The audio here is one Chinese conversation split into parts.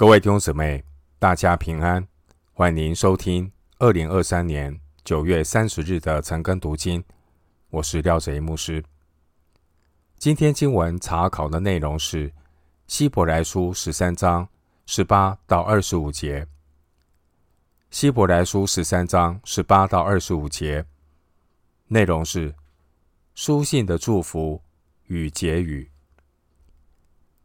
各位弟兄姊妹，大家平安，欢迎收听二零二三年九月三十日的晨更读经。我是廖哲一牧师。今天经文查考的内容是希伯来书十三章十八到二十五节。希伯来书十三章十八到二十五节内容是书信的祝福与结语。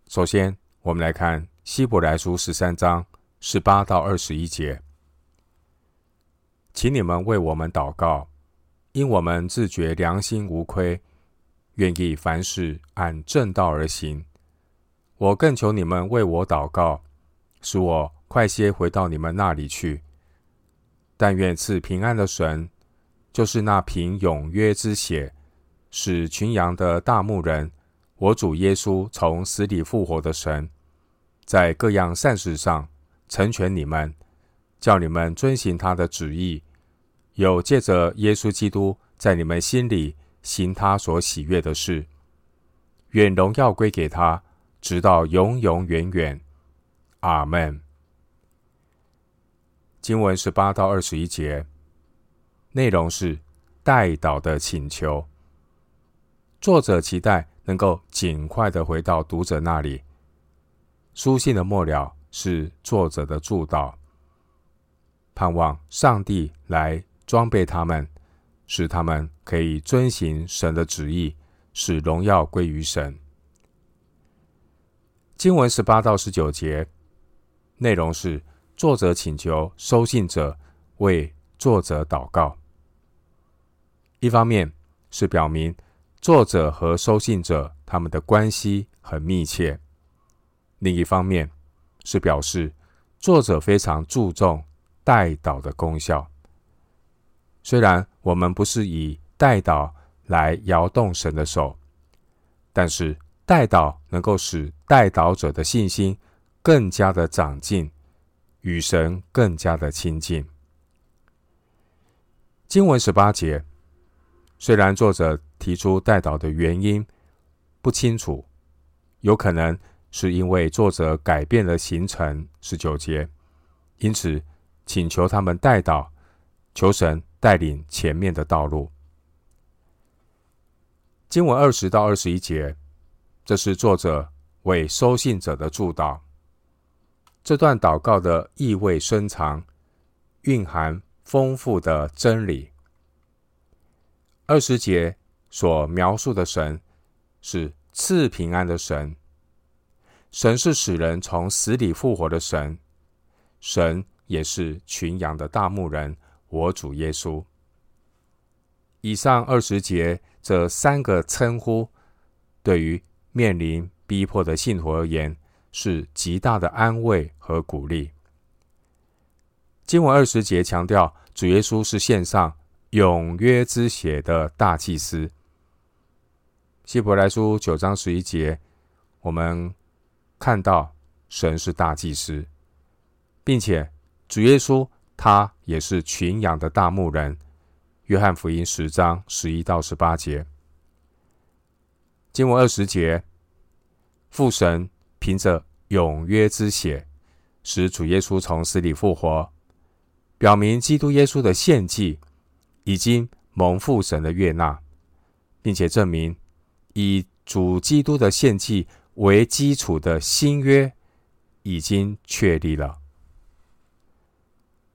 首先，我们来看。希伯来书十三章十八到二十一节，请你们为我们祷告，因我们自觉良心无亏，愿意凡事按正道而行。我更求你们为我祷告，使我快些回到你们那里去。但愿赐平安的神，就是那凭永约之血使群羊的大牧人，我主耶稣从死里复活的神。在各样善事上成全你们，叫你们遵行他的旨意，有借着耶稣基督在你们心里行他所喜悦的事。愿荣耀归给他，直到永永远远。阿门。经文十八到二十一节，内容是代祷的请求。作者期待能够尽快的回到读者那里。书信的末了是作者的祝祷，盼望上帝来装备他们，使他们可以遵行神的旨意，使荣耀归于神。经文十八到十九节内容是作者请求收信者为作者祷告，一方面是表明作者和收信者他们的关系很密切。另一方面，是表示作者非常注重代祷的功效。虽然我们不是以代祷来摇动神的手，但是代祷能够使代祷者的信心更加的长进，与神更加的亲近。经文十八节，虽然作者提出代祷的原因不清楚，有可能。是因为作者改变了行程，十九节，因此请求他们代祷，求神带领前面的道路。经文二十到二十一节，这是作者为收信者的祝祷。这段祷告的意味深长，蕴含丰富的真理。二十节所描述的神是赐平安的神。神是使人从死里复活的神，神也是群羊的大牧人，我主耶稣。以上二十节这三个称呼，对于面临逼迫的信徒而言，是极大的安慰和鼓励。经文二十节强调，主耶稣是献上永约之血的大祭司。希伯来书九章十一节，我们。看到神是大祭司，并且主耶稣他也是群羊的大牧人。约翰福音十章十一到十八节，经文二十节，父神凭着永约之血，使主耶稣从死里复活，表明基督耶稣的献祭已经蒙父神的悦纳，并且证明以主基督的献祭。为基础的新约已经确立了。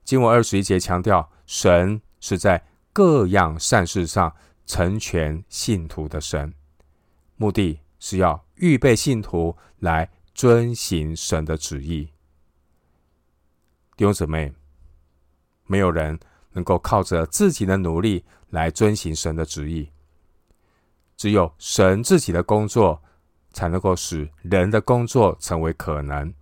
经文二十一节强调，神是在各样善事上成全信徒的神，目的是要预备信徒来遵行神的旨意。弟兄姊妹，没有人能够靠着自己的努力来遵行神的旨意，只有神自己的工作。才能够使人的工作成为可能。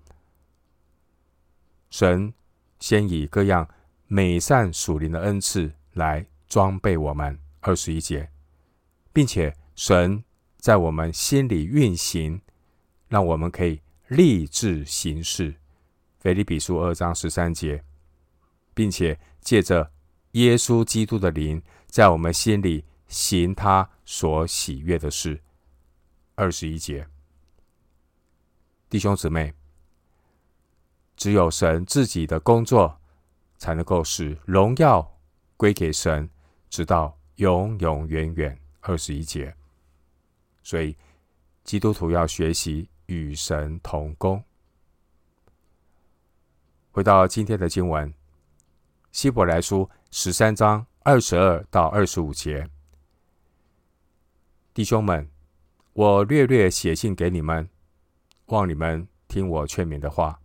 神先以各样美善属灵的恩赐来装备我们，二十一节，并且神在我们心里运行，让我们可以立志行事。腓立比书二章十三节，并且借着耶稣基督的灵，在我们心里行他所喜悦的事。二十一节，弟兄姊妹，只有神自己的工作，才能够使荣耀归给神，直到永永远远。二十一节。所以，基督徒要学习与神同工。回到今天的经文，希伯来书十三章二十二到二十五节，弟兄们，我略略写信给你们，望你们听我劝勉的话。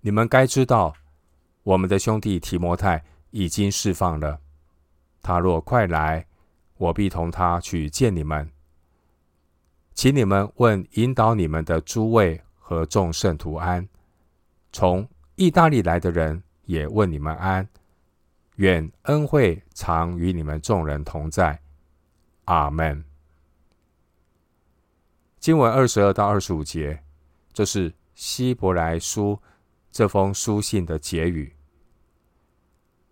你们该知道，我们的兄弟提摩太已经释放了。他若快来，我必同他去见你们。请你们问引导你们的诸位和众圣徒安。从意大利来的人也问你们安。愿恩惠常与你们众人同在。阿门。经文二十二到二十五节，这是希伯来书这封书信的结语。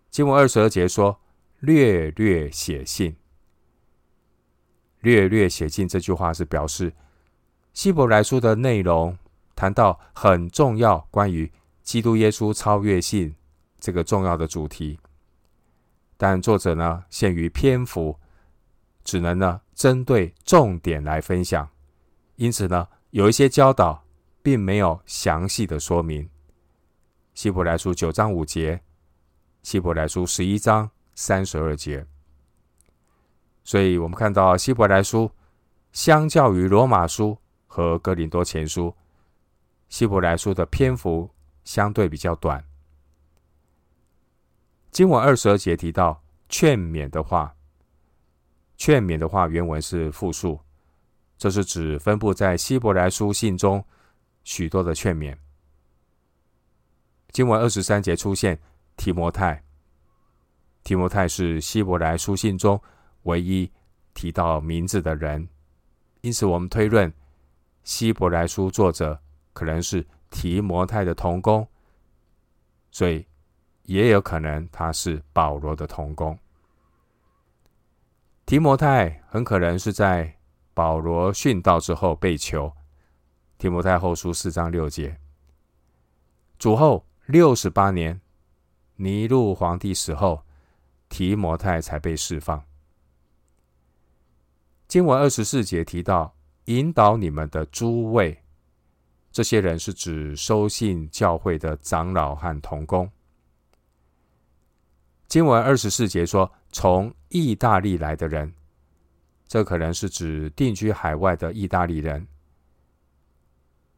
经文二十二节说：“略略写信。”略略写信这句话是表示希伯来书的内容谈到很重要，关于基督耶稣超越性这个重要的主题。但作者呢，限于篇幅，只能呢针对重点来分享。因此呢，有一些教导并没有详细的说明。希伯来书九章五节，希伯来书十一章三十二节。所以我们看到希伯来书相较于罗马书和哥林多前书，希伯来书的篇幅相对比较短。经文二十二节提到劝勉的话，劝勉的话原文是复数。这是指分布在希伯来书信中许多的劝勉。经文二十三节出现提摩太，提摩太是希伯来书信中唯一提到名字的人，因此我们推论希伯来书作者可能是提摩太的同工，所以也有可能他是保罗的同工。提摩太很可能是在。保罗殉道之后被囚，提摩太后书四章六节。主后六十八年，尼禄皇帝死后，提摩太才被释放。经文二十四节提到引导你们的诸位，这些人是指收信教会的长老和同工。经文二十四节说，从意大利来的人。这可能是指定居海外的意大利人。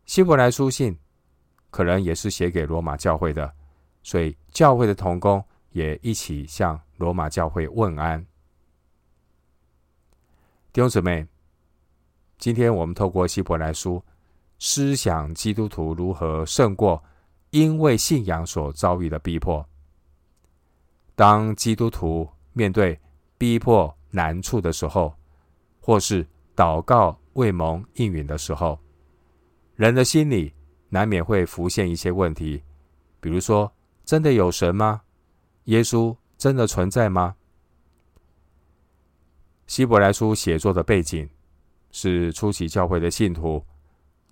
希伯来书信可能也是写给罗马教会的，所以教会的同工也一起向罗马教会问安。弟兄姊妹，今天我们透过希伯来书思想基督徒如何胜过因为信仰所遭遇的逼迫。当基督徒面对逼迫难处的时候，或是祷告未蒙应允的时候，人的心里难免会浮现一些问题，比如说：真的有神吗？耶稣真的存在吗？希伯来书写作的背景是初期教会的信徒，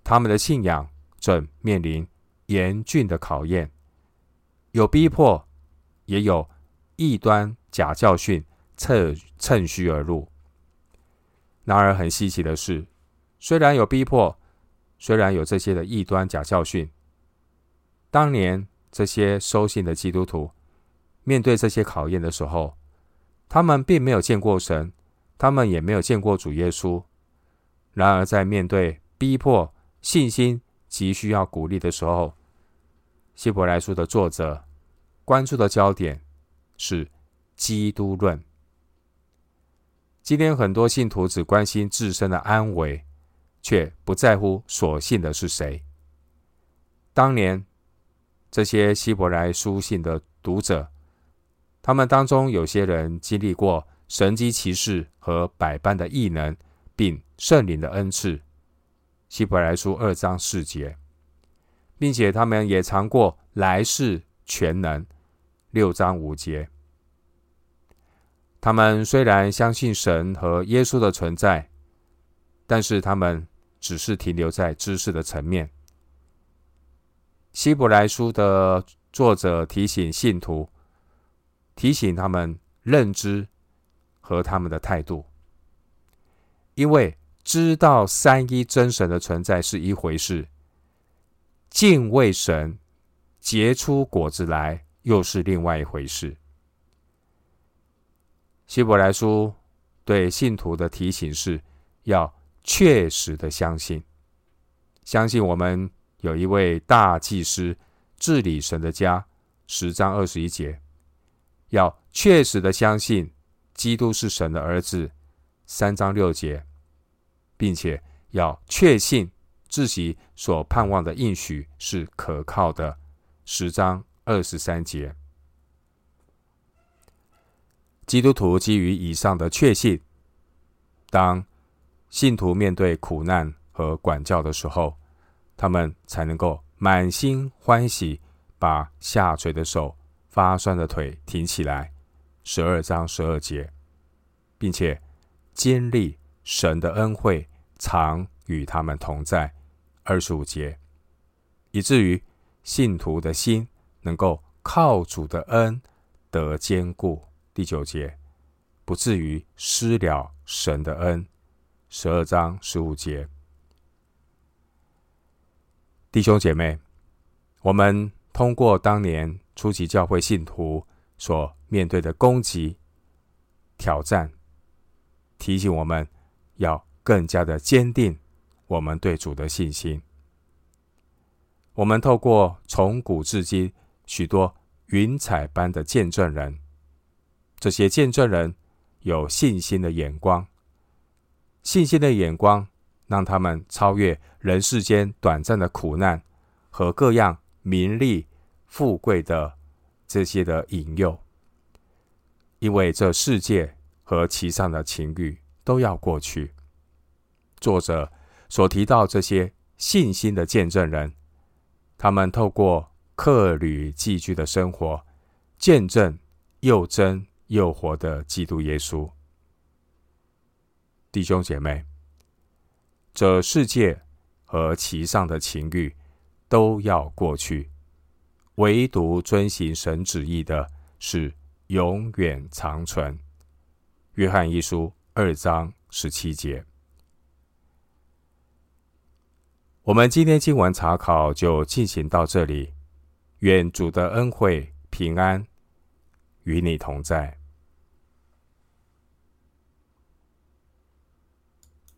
他们的信仰正面临严峻的考验，有逼迫，也有异端假教训趁趁虚而入。然而，很稀奇的是，虽然有逼迫，虽然有这些的异端假教训，当年这些收信的基督徒面对这些考验的时候，他们并没有见过神，他们也没有见过主耶稣。然而，在面对逼迫、信心急需要鼓励的时候，希伯来书的作者关注的焦点是基督论。今天很多信徒只关心自身的安危，却不在乎所信的是谁。当年这些希伯来书信的读者，他们当中有些人经历过神迹奇事和百般的异能，并圣灵的恩赐。希伯来书二章四节，并且他们也尝过来世全能。六章五节。他们虽然相信神和耶稣的存在，但是他们只是停留在知识的层面。希伯来书的作者提醒信徒，提醒他们认知和他们的态度，因为知道三一真神的存在是一回事，敬畏神结出果子来又是另外一回事。希伯来书对信徒的提醒是要确实的相信，相信我们有一位大祭司治理神的家，十章二十一节，要确实的相信基督是神的儿子，三章六节，并且要确信自己所盼望的应许是可靠的，十章二十三节。基督徒基于以上的确信，当信徒面对苦难和管教的时候，他们才能够满心欢喜，把下垂的手、发酸的腿挺起来。十二章十二节，并且经历神的恩惠常与他们同在。二十五节，以至于信徒的心能够靠主的恩得坚固。第九节，不至于失了神的恩。十二章十五节，弟兄姐妹，我们通过当年初期教会信徒所面对的攻击、挑战，提醒我们要更加的坚定我们对主的信心。我们透过从古至今许多云彩般的见证人。这些见证人有信心的眼光，信心的眼光让他们超越人世间短暂的苦难和各样名利富贵的这些的引诱，因为这世界和其上的情欲都要过去。作者所提到这些信心的见证人，他们透过客旅寄居的生活，见证又真。又活的基督耶稣，弟兄姐妹，这世界和其上的情欲都要过去，唯独遵行神旨意的是永远长存。约翰一书二章十七节。我们今天经文查考就进行到这里，愿主的恩惠平安与你同在。